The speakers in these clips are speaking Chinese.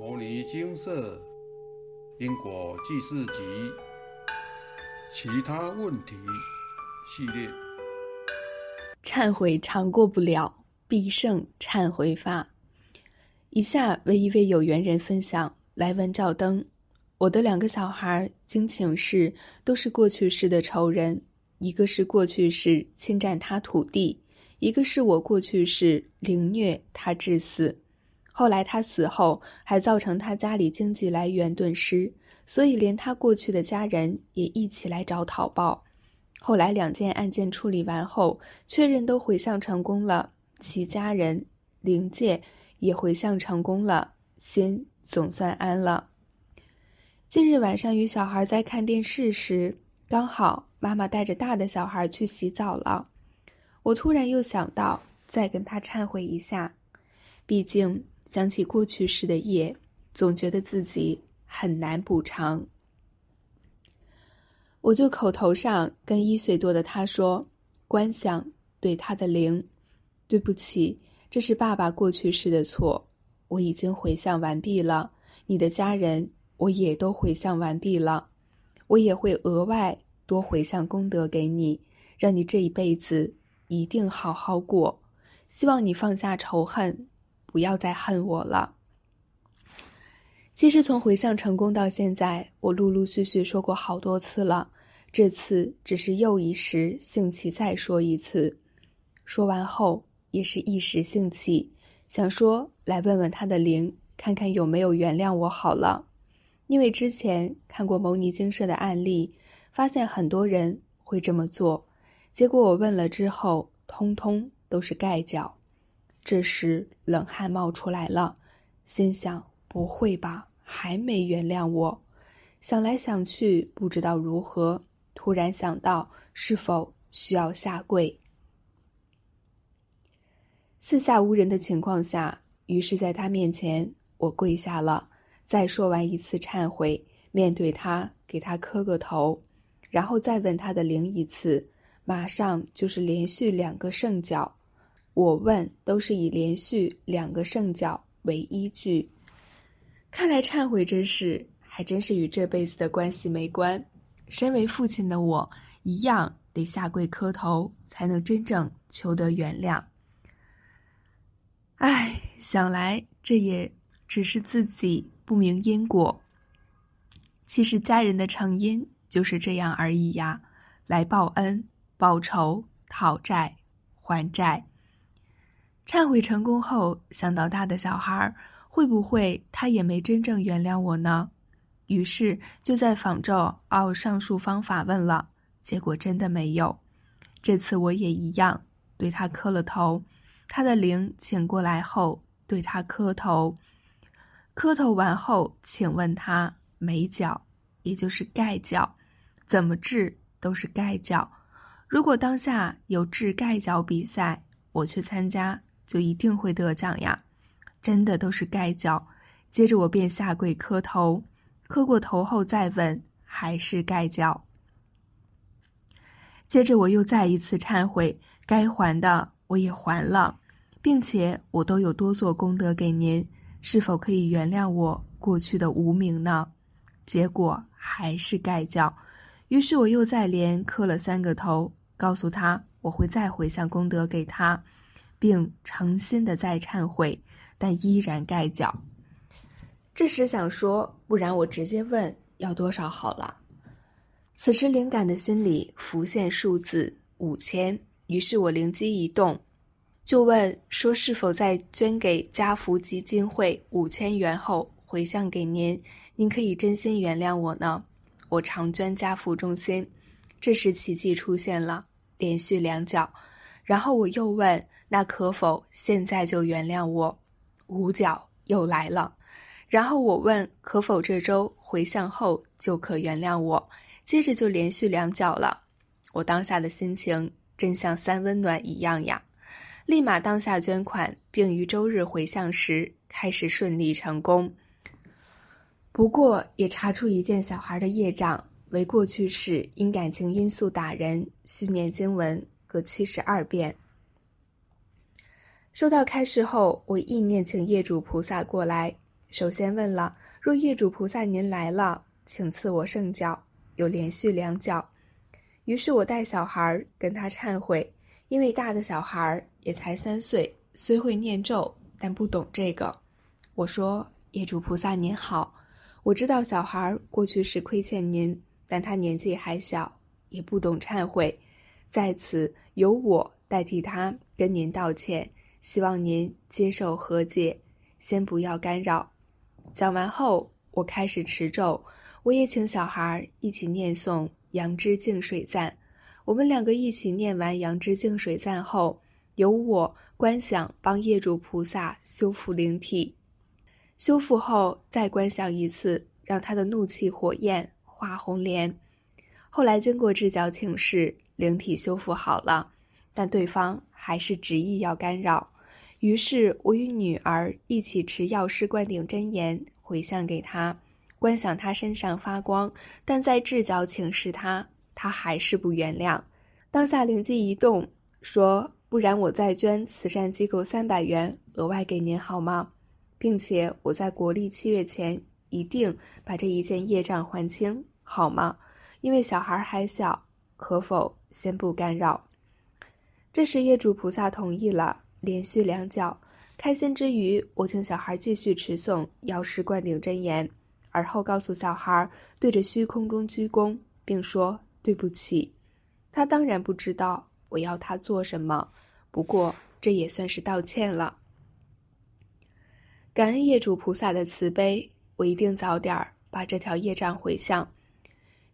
摩尼金色因果记事集其他问题系列，忏悔常过不了，必胜忏悔法。以下为一位有缘人分享来文照灯。我的两个小孩经请示都是过去世的仇人，一个是过去世侵占他土地，一个是我过去世凌虐他致死。后来他死后，还造成他家里经济来源顿失，所以连他过去的家人也一起来找讨报。后来两件案件处理完后，确认都回向成功了，其家人灵界也回向成功了，心总算安了。近日晚上与小孩在看电视时，刚好妈妈带着大的小孩去洗澡了，我突然又想到再跟他忏悔一下，毕竟。想起过去时的业，总觉得自己很难补偿。我就口头上跟一岁多的他说：“观想对他的灵，对不起，这是爸爸过去时的错，我已经回向完毕了。你的家人我也都回向完毕了，我也会额外多回向功德给你，让你这一辈子一定好好过。希望你放下仇恨。”不要再恨我了。其实从回向成功到现在，我陆陆续续说过好多次了，这次只是又一时兴起再说一次。说完后也是一时兴起，想说来问问他的灵，看看有没有原谅我好了。因为之前看过牟尼精舍的案例，发现很多人会这么做，结果我问了之后，通通都是盖脚。这时冷汗冒出来了，心想：不会吧，还没原谅我？想来想去，不知道如何，突然想到是否需要下跪。四下无人的情况下，于是在他面前我跪下了，再说完一次忏悔，面对他给他磕个头，然后再问他的灵一次，马上就是连续两个圣教。我问，都是以连续两个圣教为依据。看来忏悔这事还真是与这辈子的关系没关。身为父亲的我，一样得下跪磕头，才能真正求得原谅。唉，想来这也只是自己不明因果。其实家人的成因就是这样而已呀，来报恩、报仇、讨债、还债。忏悔成功后，想到大的小孩会不会他也没真正原谅我呢？于是就在仿照奥上述方法问了，结果真的没有。这次我也一样，对他磕了头。他的灵请过来后，对他磕头。磕头完后，请问他没脚，也就是盖脚，怎么治都是盖脚。如果当下有治盖脚比赛，我去参加。就一定会得奖呀！真的都是盖脚。接着我便下跪磕头，磕过头后再问，还是盖脚。接着我又再一次忏悔，该还的我也还了，并且我都有多做功德给您，是否可以原谅我过去的无名呢？结果还是盖脚。于是我又再连磕了三个头，告诉他我会再回向功德给他。并诚心的在忏悔，但依然盖脚。这时想说，不然我直接问要多少好了。此时灵感的心里浮现数字五千，于是我灵机一动，就问说是否在捐给家福基金会五千元后回向给您，您可以真心原谅我呢？我常捐家福中心。这时奇迹出现了，连续两脚。然后我又问：“那可否现在就原谅我？”五角又来了。然后我问：“可否这周回向后就可原谅我？”接着就连续两角了。我当下的心情真像三温暖一样呀！立马当下捐款，并于周日回向时开始顺利成功。不过也查出一件小孩的业障为过去式因感情因素打人，续念经文。各七十二遍。收到开示后，我意念请业主菩萨过来，首先问了：若业主菩萨您来了，请赐我圣教。有连续两脚。于是我带小孩跟他忏悔，因为大的小孩也才三岁，虽会念咒，但不懂这个。我说：业主菩萨您好，我知道小孩过去是亏欠您，但他年纪还小，也不懂忏悔，在此由我代替他跟您道歉，希望您接受和解，先不要干扰。讲完后，我开始持咒，我也请小孩一起念诵《杨枝净水赞》。我们两个一起念完《杨枝净水赞》后，由我观想帮业主菩萨修复灵体，修复后再观想一次，让他的怒气火焰化红莲。后来经过智角请示，灵体修复好了，但对方还是执意要干扰。于是我与女儿一起持药师灌顶真言回向给他，观想他身上发光，但在智角请示他，他还是不原谅。当下灵机一动，说：“不然我再捐慈善机构三百元额外给您好吗？并且我在国历七月前一定把这一件业障还清，好吗？因为小孩还小，可否先不干扰？”这时业主菩萨同意了。连续两脚，开心之余，我请小孩继续持诵药师灌顶真言，而后告诉小孩对着虚空中鞠躬，并说对不起。他当然不知道我要他做什么，不过这也算是道歉了。感恩业主菩萨的慈悲，我一定早点把这条业障回向。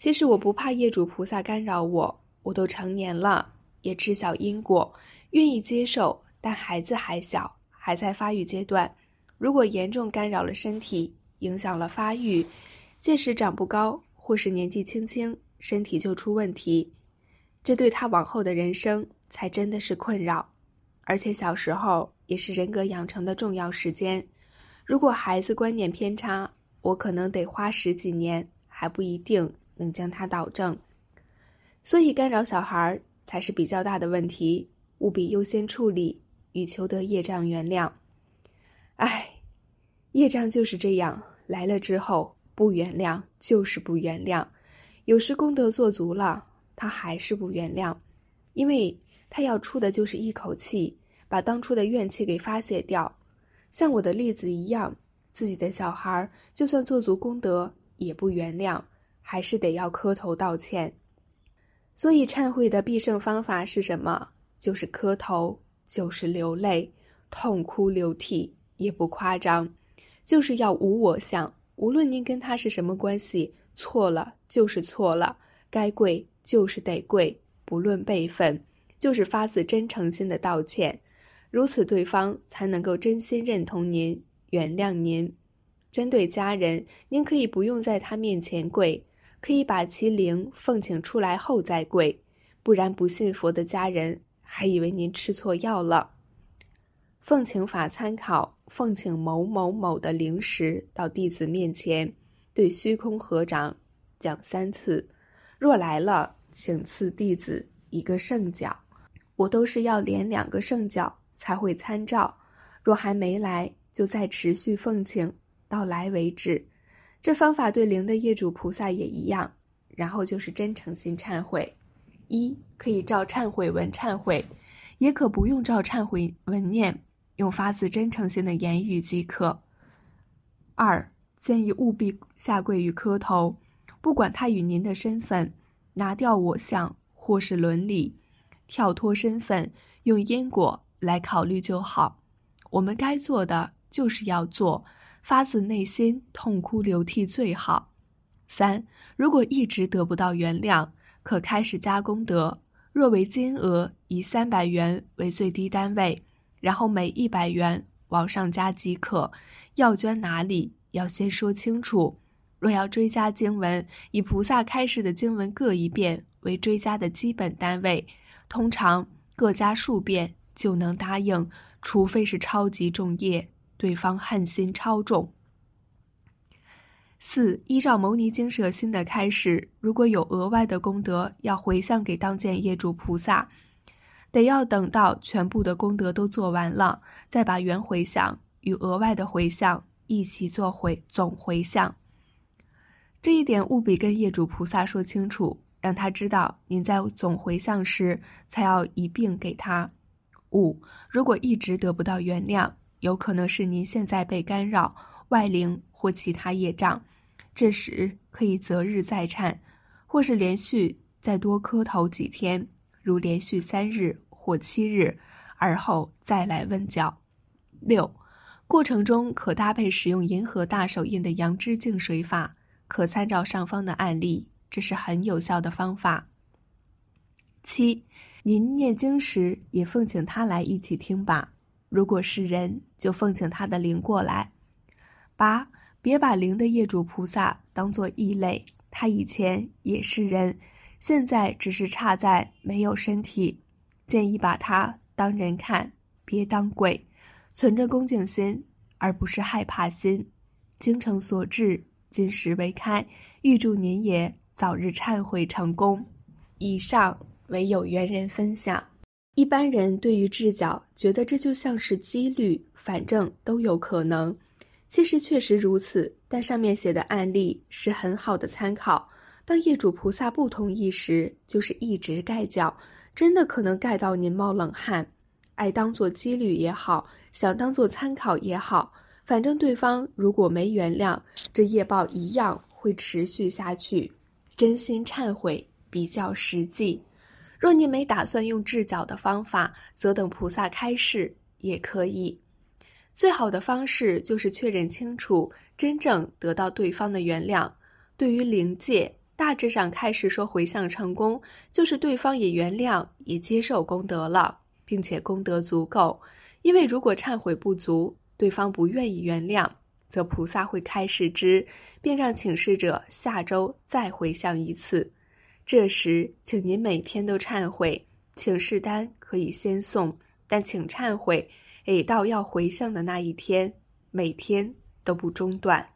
其实我不怕业主菩萨干扰我，我都成年了，也知晓因果，愿意接受。但孩子还小，还在发育阶段，如果严重干扰了身体，影响了发育，届时长不高，或是年纪轻轻身体就出问题，这对他往后的人生才真的是困扰。而且小时候也是人格养成的重要时间，如果孩子观念偏差，我可能得花十几年，还不一定能将他导正。所以干扰小孩才是比较大的问题，务必优先处理。以求得业障原谅，唉，业障就是这样来了之后不原谅就是不原谅，有时功德做足了，他还是不原谅，因为他要出的就是一口气，把当初的怨气给发泄掉。像我的例子一样，自己的小孩就算做足功德也不原谅，还是得要磕头道歉。所以忏悔的必胜方法是什么？就是磕头。就是流泪、痛哭流涕，也不夸张，就是要无我相。无论您跟他是什么关系，错了就是错了，该跪就是得跪，不论辈分，就是发自真诚心的道歉，如此对方才能够真心认同您、原谅您。针对家人，您可以不用在他面前跪，可以把其灵奉请出来后再跪，不然不信佛的家人。还以为您吃错药了。奉请法参考，奉请某某某的灵石到弟子面前，对虚空合掌讲三次。若来了，请赐弟子一个圣脚。我都是要连两个圣脚才会参照。若还没来，就再持续奉请到来为止。这方法对灵的业主菩萨也一样。然后就是真诚心忏悔。一可以照忏悔文忏悔，也可不用照忏悔文念，用发自真诚心的言语即可。二建议务必下跪与磕头，不管他与您的身份，拿掉我相或是伦理，跳脱身份，用因果来考虑就好。我们该做的就是要做，发自内心痛哭流涕最好。三如果一直得不到原谅。可开始加功德，若为金额，以三百元为最低单位，然后每一百元往上加即可。要捐哪里，要先说清楚。若要追加经文，以菩萨开示的经文各一遍为追加的基本单位，通常各加数遍就能答应，除非是超级重业，对方恨心超重。四依照牟尼经舍心的开始，如果有额外的功德要回向给当见业主菩萨，得要等到全部的功德都做完了，再把原回向与额外的回向一起做回总回向。这一点务必跟业主菩萨说清楚，让他知道您在总回向时才要一并给他。五，如果一直得不到原谅，有可能是您现在被干扰、外灵或其他业障，这时可以择日再忏，或是连续再多磕头几天，如连续三日或七日，而后再来问教。六，过程中可搭配使用银河大手印的阳之净水法。可参照上方的案例，这是很有效的方法。七，您念经时也奉请他来一起听吧。如果是人，就奉请他的灵过来。八，别把灵的业主菩萨当做异类，他以前也是人，现在只是差在没有身体。建议把他当人看，别当鬼，存着恭敬心，而不是害怕心。精诚所至。今时为开，预祝您也早日忏悔成功。以上为有缘人分享。一般人对于智角觉得这就像是几率，反正都有可能。其实确实如此，但上面写的案例是很好的参考。当业主菩萨不同意时，就是一直盖脚，真的可能盖到您冒冷汗。爱当做几率也好，想当做参考也好。反正对方如果没原谅，这业报一样会持续下去。真心忏悔比较实际。若您没打算用制脚的方法，则等菩萨开示也可以。最好的方式就是确认清楚，真正得到对方的原谅。对于灵界，大致上开始说回向成功，就是对方也原谅，也接受功德了，并且功德足够。因为如果忏悔不足，对方不愿意原谅，则菩萨会开示之，并让请示者下周再回向一次。这时，请您每天都忏悔。请示单可以先送，但请忏悔，每到要回向的那一天，每天都不中断。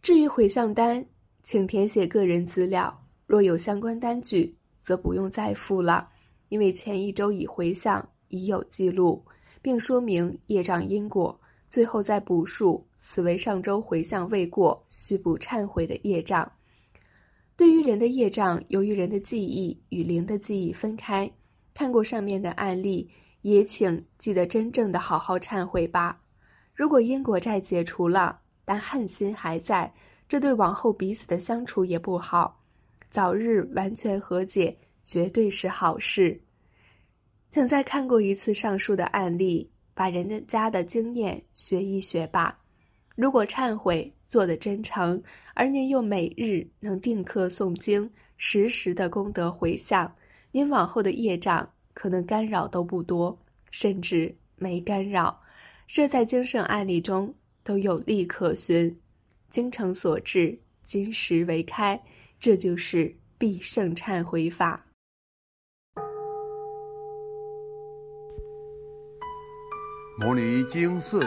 至于回向单，请填写个人资料，若有相关单据，则不用再付了，因为前一周已回向已有记录，并说明业障因果。最后再补述，此为上周回向未过，需补忏悔的业障。对于人的业障，由于人的记忆与灵的记忆分开，看过上面的案例，也请记得真正的好好忏悔吧。如果因果债解除了，但恨心还在，这对往后彼此的相处也不好。早日完全和解，绝对是好事。请再看过一次上述的案例。把人家的经验学一学吧。如果忏悔做的真诚，而您又每日能定课诵经，时时的功德回向，您往后的业障可能干扰都不多，甚至没干扰。这在经圣案例中都有例可循。精诚所至，金石为开，这就是必胜忏悔法。摩尼经寺